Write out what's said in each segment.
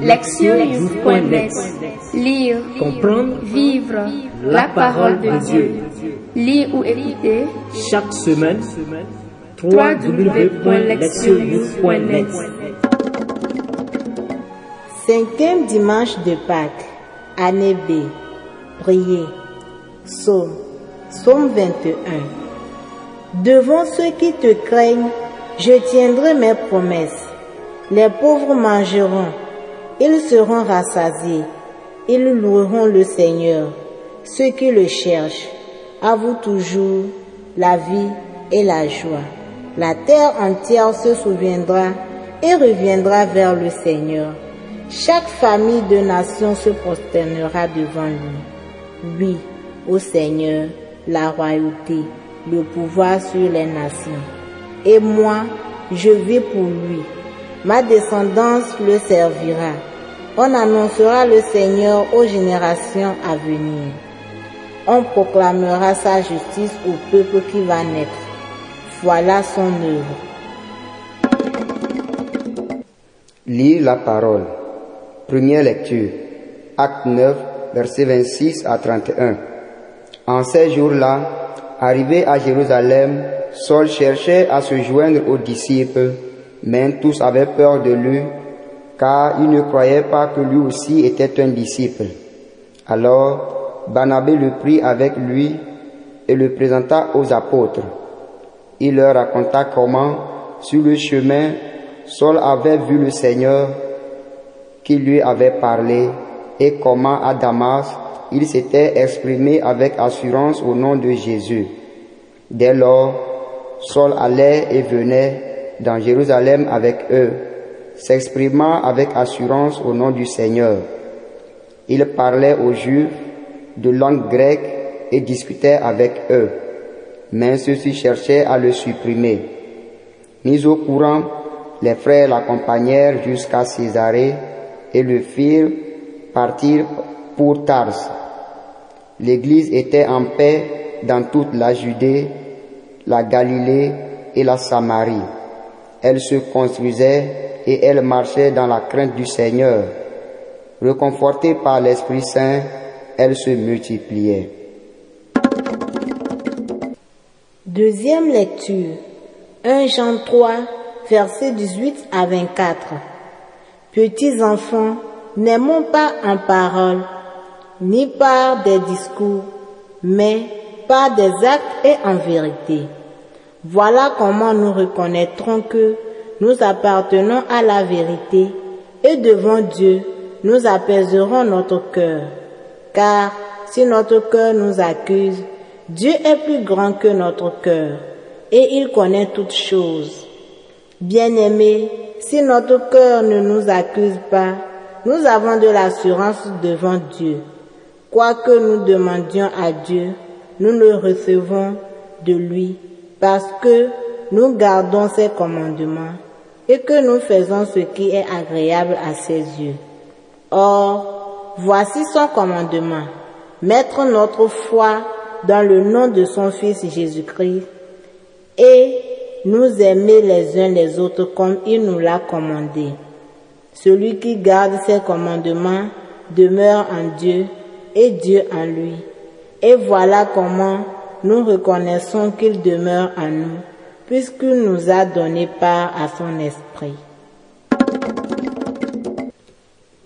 Lectionnews.net Lire, Comprendre, vivre la parole de Dieu. Lire ou écouter chaque semaine, www.lectionnews.net Cinquième dimanche de Pâques, année B. Priez. Psaume. Psaume 21. Devant ceux qui te craignent, je tiendrai mes promesses. Les pauvres mangeront, ils seront rassasiés, ils loueront le Seigneur. Ceux qui le cherchent, à vous toujours la vie et la joie. La terre entière se souviendra et reviendra vers le Seigneur. Chaque famille de nations se prosternera devant lui. Oui, au Seigneur, la royauté, le pouvoir sur les nations. Et moi, je vis pour lui. Ma descendance le servira. On annoncera le Seigneur aux générations à venir. On proclamera sa justice au peuple qui va naître. Voilà son œuvre. Lire la parole. Première lecture. Acte 9, versets 26 à 31. En ces jours-là, arrivé à Jérusalem, Saul cherchait à se joindre aux disciples, mais tous avaient peur de lui, car ils ne croyaient pas que lui aussi était un disciple. Alors, Barnabé le prit avec lui et le présenta aux apôtres. Il leur raconta comment, sur le chemin, Saul avait vu le Seigneur qui lui avait parlé et comment à Damas il s'était exprimé avec assurance au nom de Jésus. Dès lors, Saul allait et venait dans Jérusalem avec eux, s'exprimant avec assurance au nom du Seigneur. Il parlait aux Juifs de langue grecque et discutait avec eux, mais ceux-ci cherchaient à le supprimer. Mis au courant, les frères l'accompagnèrent jusqu'à Césarée et le firent partir pour Tars. L'Église était en paix dans toute la Judée, la Galilée et la Samarie. Elle se construisait et elle marchait dans la crainte du Seigneur. Reconfortée par l'Esprit Saint, elle se multipliait. Deuxième lecture. 1 Jean 3, versets 18 à 24. Petits enfants, n'aimons pas en parole, ni par des discours, mais par des actes et en vérité. Voilà comment nous reconnaîtrons que nous appartenons à la vérité et devant Dieu, nous apaiserons notre cœur. Car si notre cœur nous accuse, Dieu est plus grand que notre cœur et il connaît toutes choses. Bien-aimés, si notre cœur ne nous accuse pas, nous avons de l'assurance devant Dieu. Quoi que nous demandions à Dieu, nous le recevons de lui parce que nous gardons ses commandements et que nous faisons ce qui est agréable à ses yeux. Or, voici son commandement, mettre notre foi dans le nom de son Fils Jésus-Christ et nous aimer les uns les autres comme il nous l'a commandé. Celui qui garde ses commandements demeure en Dieu et Dieu en lui. Et voilà comment nous reconnaissons qu'il demeure en nous, puisqu'il nous a donné part à son esprit.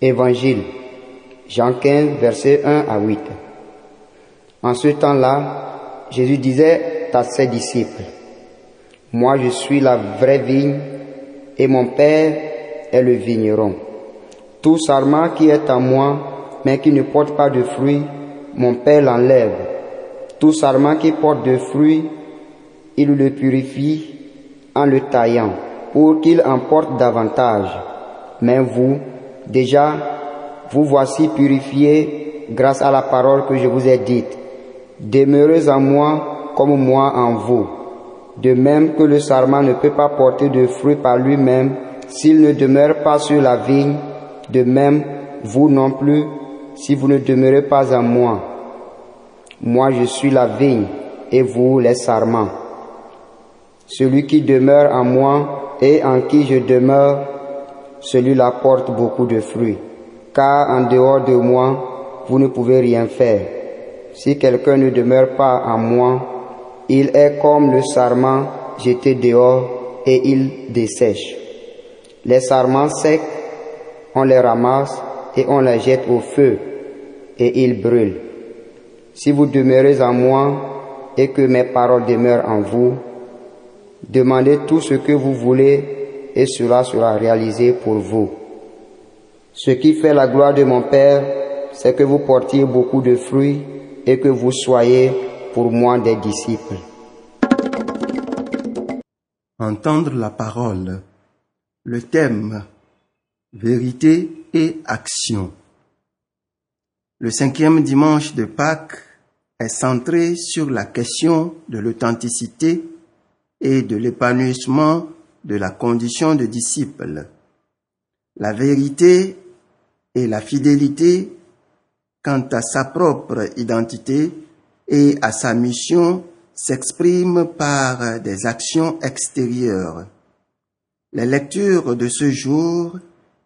Évangile, Jean 15, versets 1 à 8. En ce temps-là, Jésus disait à ses disciples, Moi je suis la vraie vigne et mon Père est le vigneron. Tout sarment qui est en moi, mais qui ne porte pas de fruits, mon Père l'enlève. Tout sarment qui porte de fruits, il le purifie en le taillant, pour qu'il en porte davantage. Mais vous, déjà, vous voici purifiés grâce à la parole que je vous ai dite. Demeurez en moi comme moi en vous. De même que le sarment ne peut pas porter de fruits par lui-même s'il ne demeure pas sur la vigne, de même vous non plus si vous ne demeurez pas en moi. Moi je suis la vigne et vous les sarments. Celui qui demeure en moi et en qui je demeure, celui-là porte beaucoup de fruits. Car en dehors de moi, vous ne pouvez rien faire. Si quelqu'un ne demeure pas en moi, il est comme le sarment jeté dehors et il dessèche. Les sarments secs, on les ramasse et on les jette au feu et ils brûlent. Si vous demeurez en moi et que mes paroles demeurent en vous, demandez tout ce que vous voulez et cela sera réalisé pour vous. Ce qui fait la gloire de mon Père, c'est que vous portiez beaucoup de fruits et que vous soyez pour moi des disciples. Entendre la parole. Le thème vérité et action. Le cinquième dimanche de Pâques est centré sur la question de l'authenticité et de l'épanouissement de la condition de disciple. La vérité et la fidélité quant à sa propre identité et à sa mission s'expriment par des actions extérieures. Les lectures de ce jour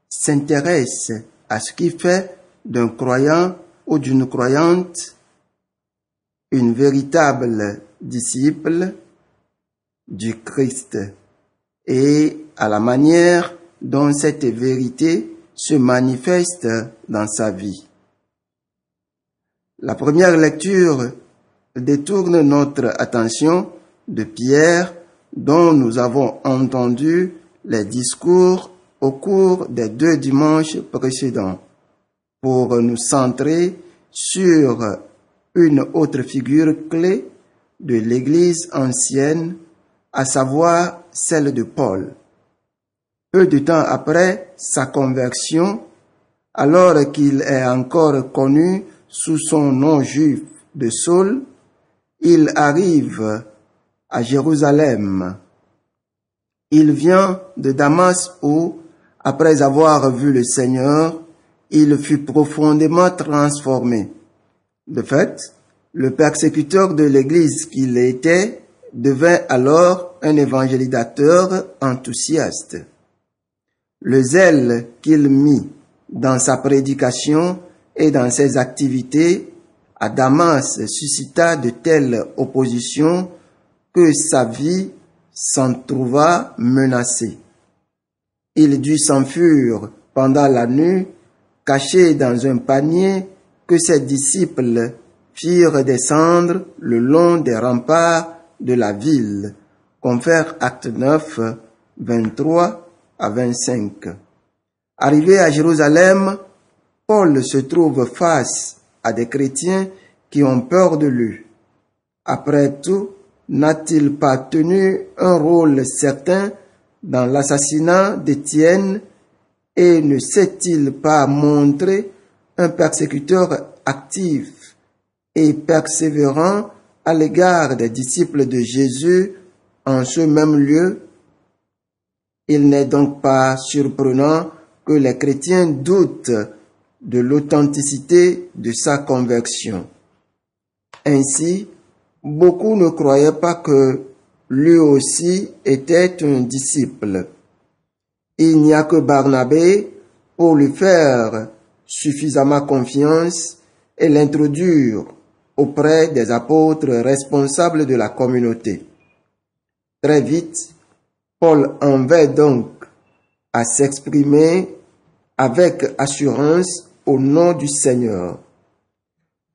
s'intéressent à ce qui fait d'un croyant ou d'une croyante une véritable disciple du Christ et à la manière dont cette vérité se manifeste dans sa vie. La première lecture détourne notre attention de Pierre dont nous avons entendu les discours au cours des deux dimanches précédents pour nous centrer sur une autre figure clé de l'Église ancienne, à savoir celle de Paul. Peu de temps après sa conversion, alors qu'il est encore connu sous son nom juif de Saul, il arrive à Jérusalem. Il vient de Damas où, après avoir vu le Seigneur, il fut profondément transformé. De fait, le persécuteur de l'Église qu'il était devint alors un évangélisateur enthousiaste. Le zèle qu'il mit dans sa prédication et dans ses activités à Damas suscita de telles oppositions que sa vie s'en trouva menacée. Il dut s'enfuir pendant la nuit caché dans un panier que ses disciples firent descendre le long des remparts de la ville. Confère acte 9, 23 à 25. Arrivé à Jérusalem, Paul se trouve face à des chrétiens qui ont peur de lui. Après tout, n'a-t-il pas tenu un rôle certain dans l'assassinat d'Étienne et ne s'est-il pas montré un persécuteur actif et persévérant à l'égard des disciples de Jésus en ce même lieu? Il n'est donc pas surprenant que les chrétiens doutent de l'authenticité de sa conversion. Ainsi, beaucoup ne croyaient pas que lui aussi était un disciple. Il n'y a que Barnabé pour lui faire suffisamment confiance et l'introduire auprès des apôtres responsables de la communauté. Très vite, Paul en va donc à s'exprimer avec assurance au nom du Seigneur.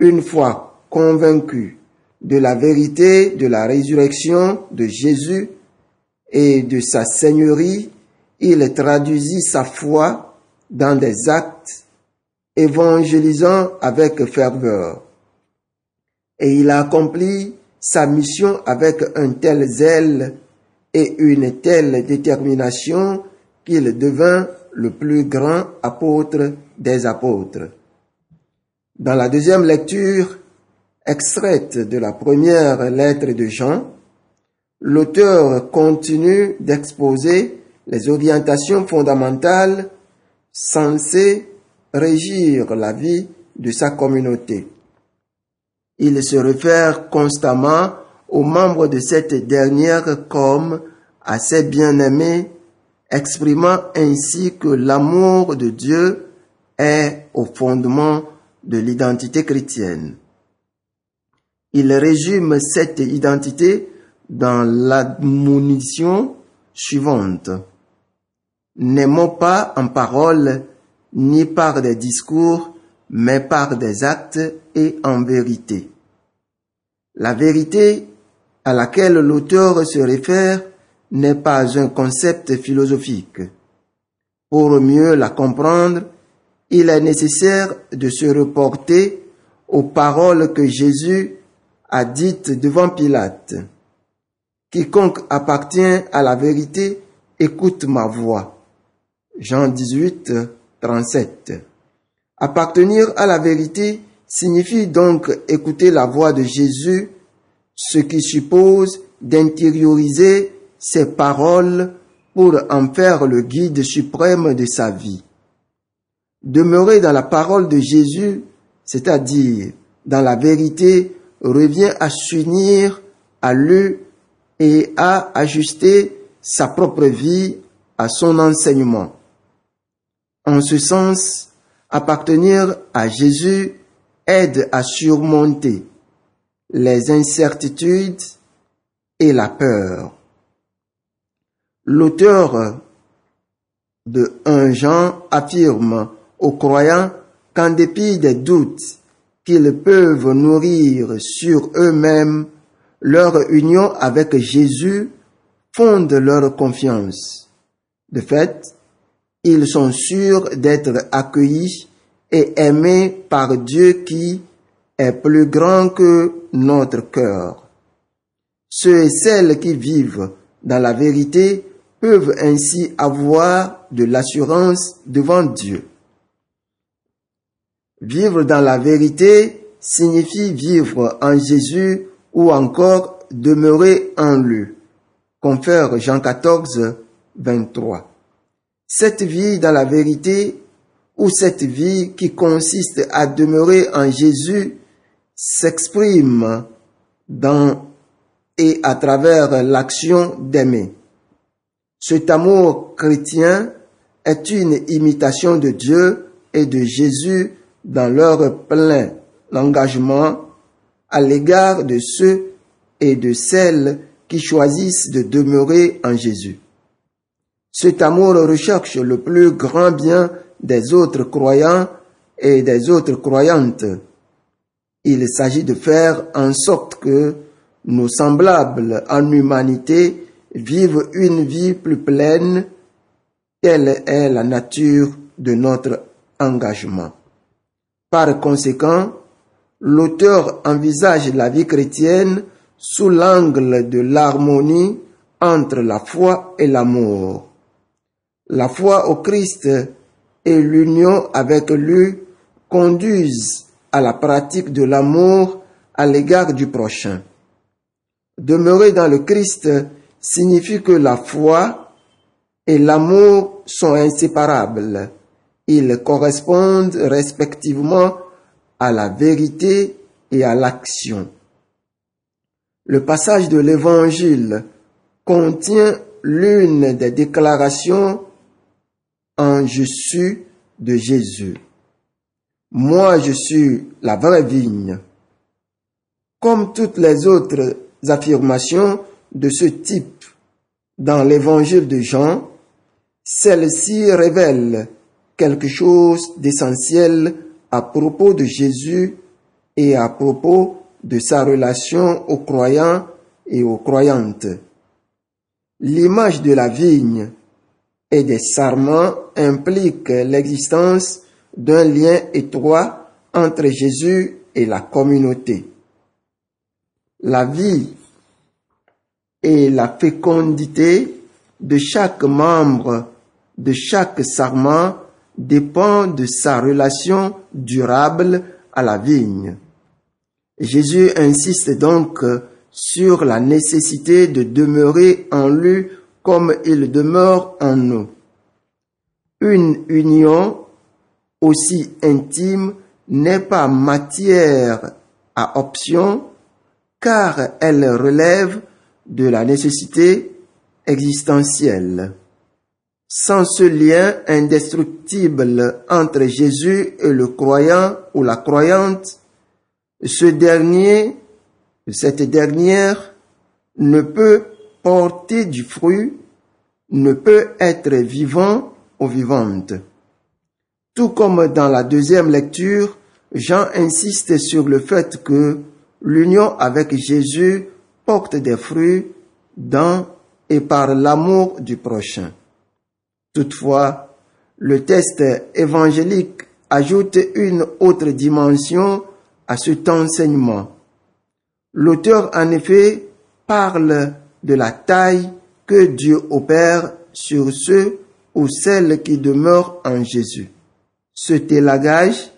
Une fois convaincu de la vérité de la résurrection de Jésus et de sa Seigneurie, il traduisit sa foi dans des actes, évangélisant avec ferveur. Et il a accompli sa mission avec un tel zèle et une telle détermination qu'il devint le plus grand apôtre des apôtres. Dans la deuxième lecture, extraite de la première lettre de Jean, l'auteur continue d'exposer les orientations fondamentales censées régir la vie de sa communauté. Il se réfère constamment aux membres de cette dernière comme à ses bien-aimés, exprimant ainsi que l'amour de Dieu est au fondement de l'identité chrétienne. Il résume cette identité dans l'admonition suivante. N'aimons pas en parole ni par des discours, mais par des actes et en vérité. La vérité à laquelle l'auteur se réfère n'est pas un concept philosophique. Pour mieux la comprendre, il est nécessaire de se reporter aux paroles que Jésus a dites devant Pilate. Quiconque appartient à la vérité écoute ma voix. Jean 18, 37. Appartenir à la vérité signifie donc écouter la voix de Jésus, ce qui suppose d'intérioriser ses paroles pour en faire le guide suprême de sa vie. Demeurer dans la parole de Jésus, c'est-à-dire dans la vérité, revient à s'unir à lui et à ajuster sa propre vie à son enseignement. En ce sens, appartenir à Jésus aide à surmonter les incertitudes et la peur. L'auteur de 1 Jean affirme aux croyants qu'en dépit des doutes qu'ils peuvent nourrir sur eux-mêmes, leur union avec Jésus fonde leur confiance. De fait, ils sont sûrs d'être accueillis et aimés par Dieu qui est plus grand que notre cœur. Ceux et celles qui vivent dans la vérité peuvent ainsi avoir de l'assurance devant Dieu. Vivre dans la vérité signifie vivre en Jésus ou encore demeurer en lui. Confère Jean 14, 23. Cette vie dans la vérité ou cette vie qui consiste à demeurer en Jésus s'exprime dans et à travers l'action d'aimer. Cet amour chrétien est une imitation de Dieu et de Jésus dans leur plein engagement à l'égard de ceux et de celles qui choisissent de demeurer en Jésus. Cet amour recherche le plus grand bien des autres croyants et des autres croyantes. Il s'agit de faire en sorte que nos semblables en humanité vivent une vie plus pleine. Telle est la nature de notre engagement. Par conséquent, l'auteur envisage la vie chrétienne sous l'angle de l'harmonie entre la foi et l'amour. La foi au Christ et l'union avec lui conduisent à la pratique de l'amour à l'égard du prochain. Demeurer dans le Christ signifie que la foi et l'amour sont inséparables. Ils correspondent respectivement à la vérité et à l'action. Le passage de l'Évangile contient l'une des déclarations je suis de Jésus. Moi, je suis la vraie vigne. Comme toutes les autres affirmations de ce type dans l'évangile de Jean, celle-ci révèle quelque chose d'essentiel à propos de Jésus et à propos de sa relation aux croyants et aux croyantes. L'image de la vigne et des sarments implique l'existence d'un lien étroit entre Jésus et la communauté. La vie et la fécondité de chaque membre de chaque sarment dépend de sa relation durable à la vigne. Jésus insiste donc sur la nécessité de demeurer en lui comme il demeure en nous. Une union aussi intime n'est pas matière à option car elle relève de la nécessité existentielle. sans ce lien indestructible entre Jésus et le croyant ou la croyante, ce dernier, cette dernière ne peut porter du fruit, ne peut être vivant ou vivante. Tout comme dans la deuxième lecture, Jean insiste sur le fait que l'union avec Jésus porte des fruits dans et par l'amour du prochain. Toutefois, le texte évangélique ajoute une autre dimension à cet enseignement. L'auteur, en effet, parle de la taille que Dieu opère sur ceux ou celles qui demeurent en Jésus. Ce télagage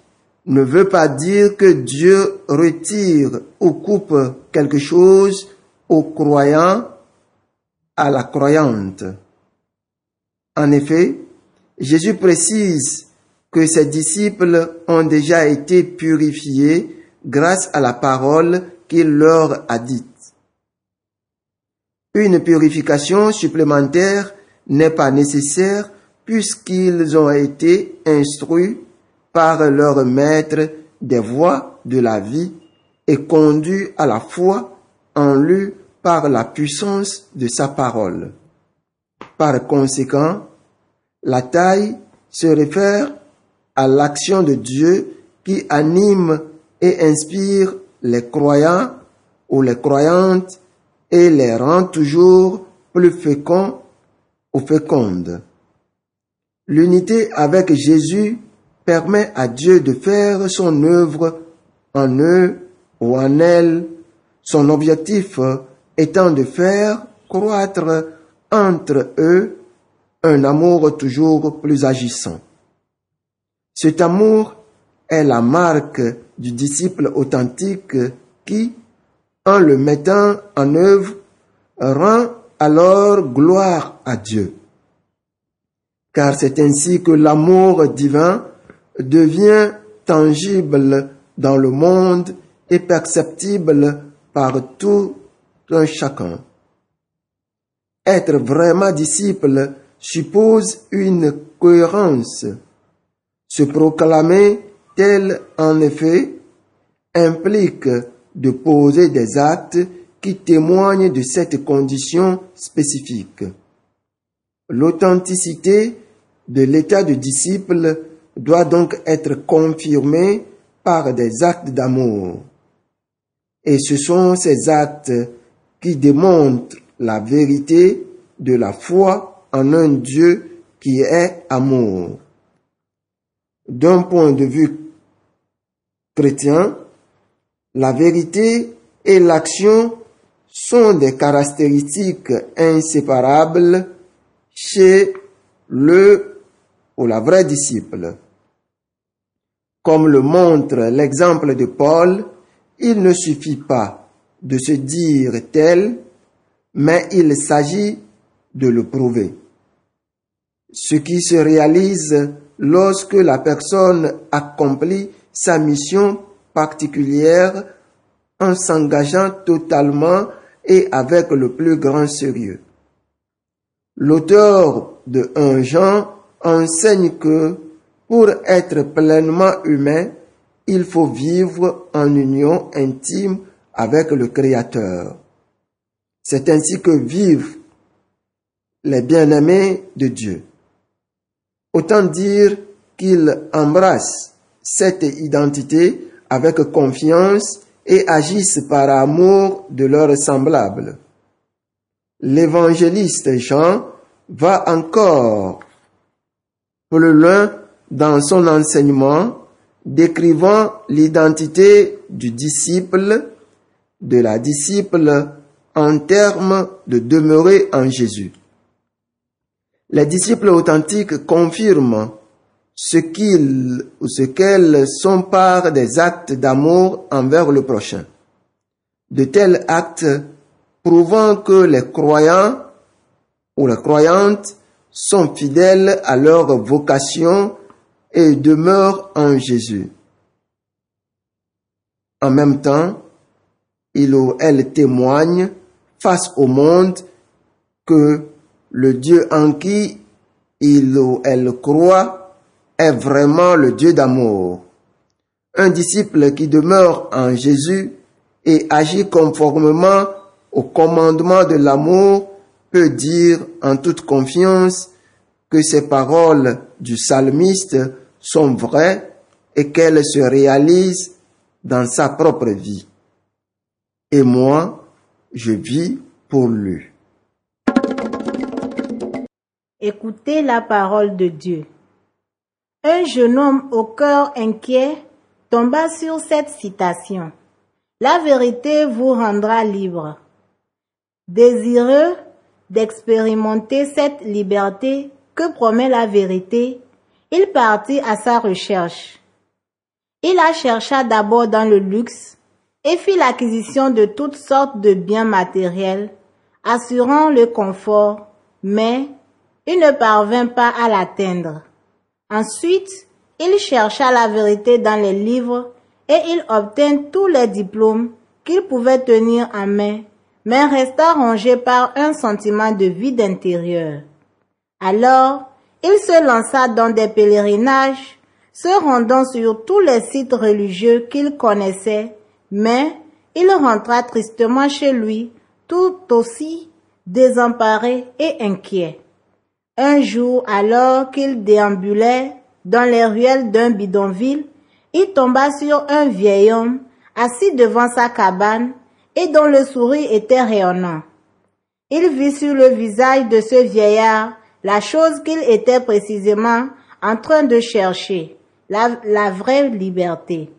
ne veut pas dire que Dieu retire ou coupe quelque chose au croyant, à la croyante. En effet, Jésus précise que ses disciples ont déjà été purifiés grâce à la parole qu'il leur a dite. Une purification supplémentaire n'est pas nécessaire puisqu'ils ont été instruits par leur maître des voies de la vie et conduits à la foi en lui par la puissance de sa parole. Par conséquent, la taille se réfère à l'action de Dieu qui anime et inspire les croyants ou les croyantes et les rend toujours plus féconds ou fécondes. L'unité avec Jésus permet à Dieu de faire son œuvre en eux ou en elle, son objectif étant de faire croître entre eux un amour toujours plus agissant. Cet amour est la marque du disciple authentique qui, en le mettant en œuvre, rend alors gloire à Dieu. Car c'est ainsi que l'amour divin devient tangible dans le monde et perceptible par tout un chacun. Être vraiment disciple suppose une cohérence. Se proclamer tel en effet implique de poser des actes qui témoignent de cette condition spécifique. L'authenticité de l'état de disciple doit donc être confirmée par des actes d'amour. Et ce sont ces actes qui démontrent la vérité de la foi en un Dieu qui est amour. D'un point de vue chrétien, la vérité et l'action sont des caractéristiques inséparables chez le ou la vraie disciple. Comme le montre l'exemple de Paul, il ne suffit pas de se dire tel, mais il s'agit de le prouver. Ce qui se réalise lorsque la personne accomplit sa mission particulière en s'engageant totalement et avec le plus grand sérieux. L'auteur de Un Jean enseigne que pour être pleinement humain, il faut vivre en union intime avec le Créateur. C'est ainsi que vivent les bien-aimés de Dieu. Autant dire qu'ils embrassent cette identité avec confiance et agissent par amour de leurs semblables. L'évangéliste Jean va encore plus loin dans son enseignement décrivant l'identité du disciple, de la disciple en termes de demeurer en Jésus. Les disciples authentiques confirment ce qu'ils ou ce qu'elles sont par des actes d'amour envers le prochain. De tels actes prouvant que les croyants ou les croyantes sont fidèles à leur vocation et demeurent en Jésus. En même temps, il ou elle témoigne face au monde que le Dieu en qui il ou elle croit est vraiment le Dieu d'amour. Un disciple qui demeure en Jésus et agit conformément au commandement de l'amour peut dire en toute confiance que ces paroles du psalmiste sont vraies et qu'elles se réalisent dans sa propre vie. Et moi, je vis pour lui. Écoutez la parole de Dieu. Un jeune homme au cœur inquiet tomba sur cette citation. La vérité vous rendra libre. Désireux d'expérimenter cette liberté que promet la vérité, il partit à sa recherche. Il la chercha d'abord dans le luxe et fit l'acquisition de toutes sortes de biens matériels, assurant le confort, mais il ne parvint pas à l'atteindre. Ensuite, il chercha la vérité dans les livres et il obtint tous les diplômes qu'il pouvait tenir en main, mais resta rongé par un sentiment de vide intérieur. Alors, il se lança dans des pèlerinages, se rendant sur tous les sites religieux qu'il connaissait, mais il rentra tristement chez lui, tout aussi désemparé et inquiet. Un jour, alors qu'il déambulait dans les ruelles d'un bidonville, il tomba sur un vieil homme assis devant sa cabane et dont le sourire était rayonnant. Il vit sur le visage de ce vieillard la chose qu'il était précisément en train de chercher, la, vraie liberté.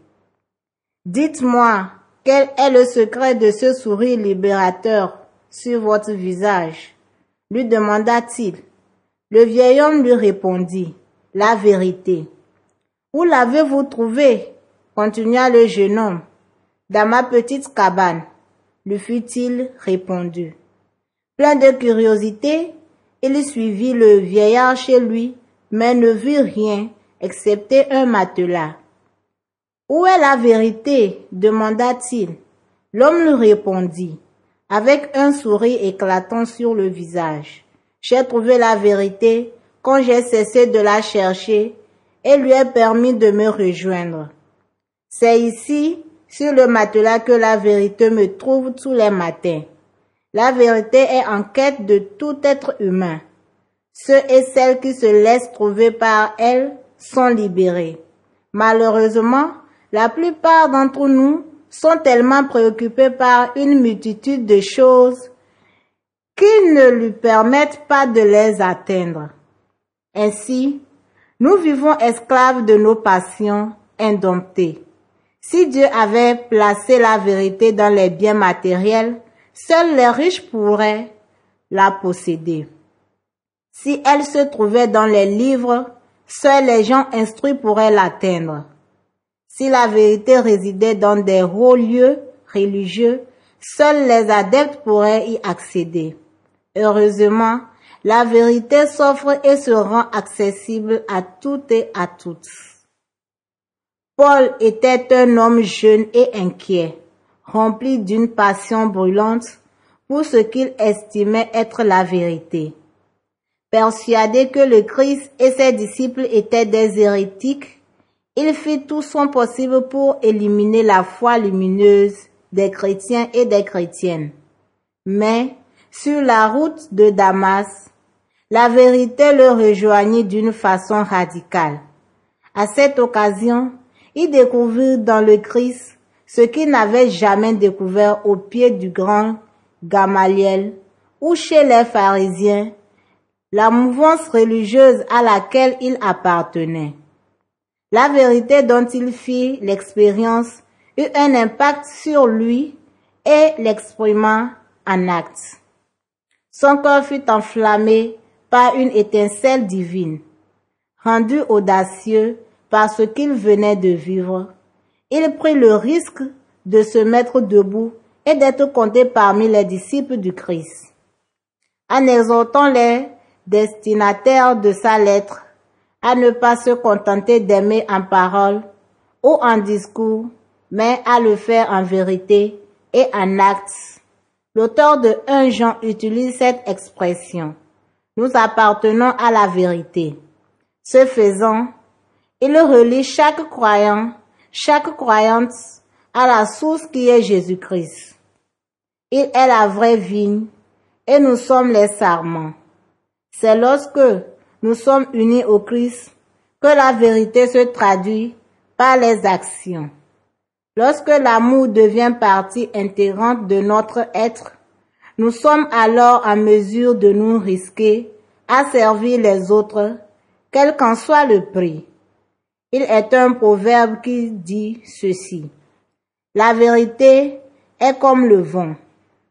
Dites-moi, quel est le secret de ce sourire libérateur sur votre visage? lui demanda-t-il. Le vieil homme lui répondit, La vérité. Où l'avez-vous trouvé? continua le jeune homme. Dans ma petite cabane, lui fut-il répondu. Plein de curiosité, il suivit le vieillard chez lui, mais ne vit rien excepté un matelas. Où est la vérité? demanda-t-il. L'homme lui répondit, avec un sourire éclatant sur le visage. J'ai trouvé la vérité quand j'ai cessé de la chercher et lui ai permis de me rejoindre. C'est ici, sur le matelas, que la vérité me trouve tous les matins. La vérité est en quête de tout être humain. Ceux et celles qui se laissent trouver par elle sont libérés. Malheureusement, la plupart d'entre nous sont tellement préoccupés par une multitude de choses qui ne lui permettent pas de les atteindre. Ainsi, nous vivons esclaves de nos passions indomptées. Si Dieu avait placé la vérité dans les biens matériels, seuls les riches pourraient la posséder. Si elle se trouvait dans les livres, seuls les gens instruits pourraient l'atteindre. Si la vérité résidait dans des hauts lieux religieux, seuls les adeptes pourraient y accéder. Heureusement, la vérité s'offre et se rend accessible à toutes et à toutes. Paul était un homme jeune et inquiet, rempli d'une passion brûlante pour ce qu'il estimait être la vérité. Persuadé que le Christ et ses disciples étaient des hérétiques, il fit tout son possible pour éliminer la foi lumineuse des chrétiens et des chrétiennes. Mais sur la route de Damas, la vérité le rejoignit d'une façon radicale. À cette occasion, il découvrit dans le Christ ce qu'il n'avait jamais découvert au pied du grand Gamaliel ou chez les pharisiens, la mouvance religieuse à laquelle il appartenait. La vérité dont il fit l'expérience eut un impact sur lui et l'exprima en acte. Son corps fut enflammé par une étincelle divine. Rendu audacieux par ce qu'il venait de vivre, il prit le risque de se mettre debout et d'être compté parmi les disciples du Christ. En exhortant les destinataires de sa lettre à ne pas se contenter d'aimer en parole ou en discours, mais à le faire en vérité et en actes L'auteur de 1 Jean utilise cette expression. nous appartenons à la vérité. Ce faisant, il relie chaque croyant, chaque croyante à la source qui est Jésus-Christ. Il est la vraie vigne et nous sommes les sarments. C'est lorsque nous sommes unis au Christ que la vérité se traduit par les actions. Lorsque l'amour devient partie intégrante de notre être, nous sommes alors en mesure de nous risquer à servir les autres, quel qu'en soit le prix. Il est un proverbe qui dit ceci. La vérité est comme le vent.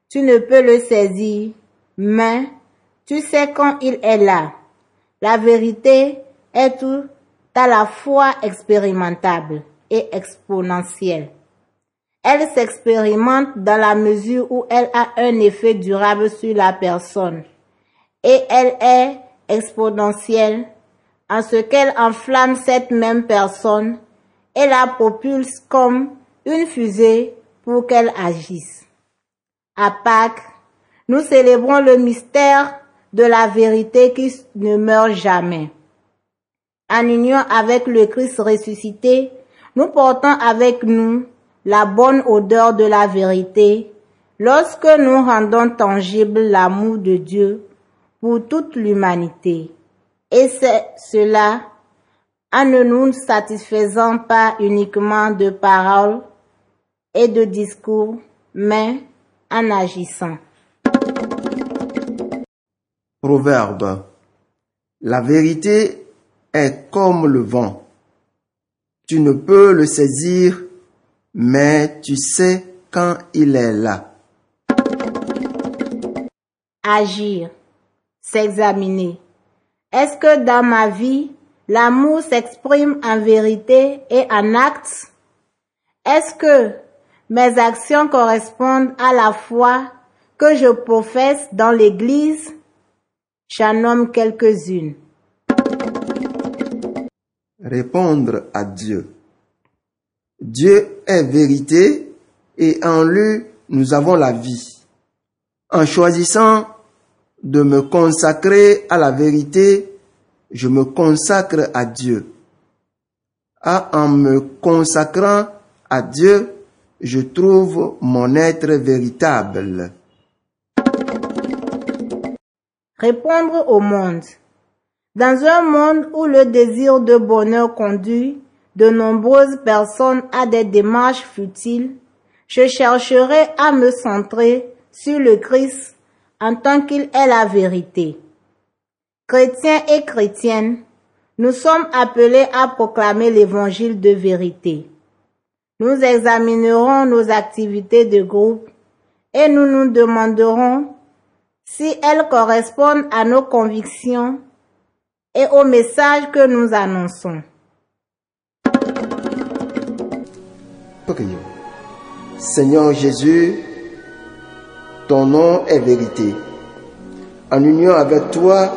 Tu ne peux le saisir, mais tu sais quand il est là. La vérité est tout à la fois expérimentable et exponentielle. Elle s'expérimente dans la mesure où elle a un effet durable sur la personne et elle est exponentielle en ce qu'elle enflamme cette même personne et la propulse comme une fusée pour qu'elle agisse. À Pâques, nous célébrons le mystère de la vérité qui ne meurt jamais. En union avec le Christ ressuscité, nous portons avec nous la bonne odeur de la vérité lorsque nous rendons tangible l'amour de Dieu pour toute l'humanité. Et c'est cela en ne nous satisfaisant pas uniquement de paroles et de discours, mais en agissant. Proverbe. La vérité est comme le vent. Tu ne peux le saisir, mais tu sais quand il est là. Agir, s'examiner. Est-ce que dans ma vie, l'amour s'exprime en vérité et en actes? Est-ce que mes actions correspondent à la foi que je professe dans l'Église? J'en nomme quelques-unes. Répondre à Dieu. Dieu est vérité et en lui nous avons la vie. En choisissant de me consacrer à la vérité, je me consacre à Dieu. Ah, en me consacrant à Dieu, je trouve mon être véritable. Répondre au monde. Dans un monde où le désir de bonheur conduit de nombreuses personnes à des démarches futiles, je chercherai à me centrer sur le Christ en tant qu'il est la vérité. Chrétiens et chrétiennes, nous sommes appelés à proclamer l'évangile de vérité. Nous examinerons nos activités de groupe et nous nous demanderons si elles correspondent à nos convictions et au message que nous annonçons. Prions. Seigneur Jésus, ton nom est vérité. En union avec toi,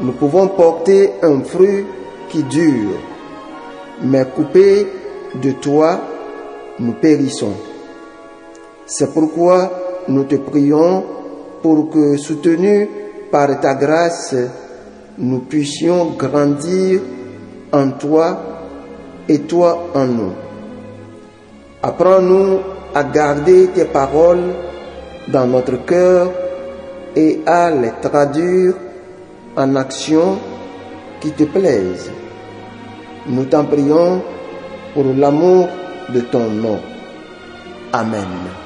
nous pouvons porter un fruit qui dure, mais coupé de toi, nous périssons. C'est pourquoi nous te prions pour que, soutenus par ta grâce, nous puissions grandir en toi et toi en nous. Apprends-nous à garder tes paroles dans notre cœur et à les traduire en actions qui te plaisent. Nous t'en prions pour l'amour de ton nom. Amen.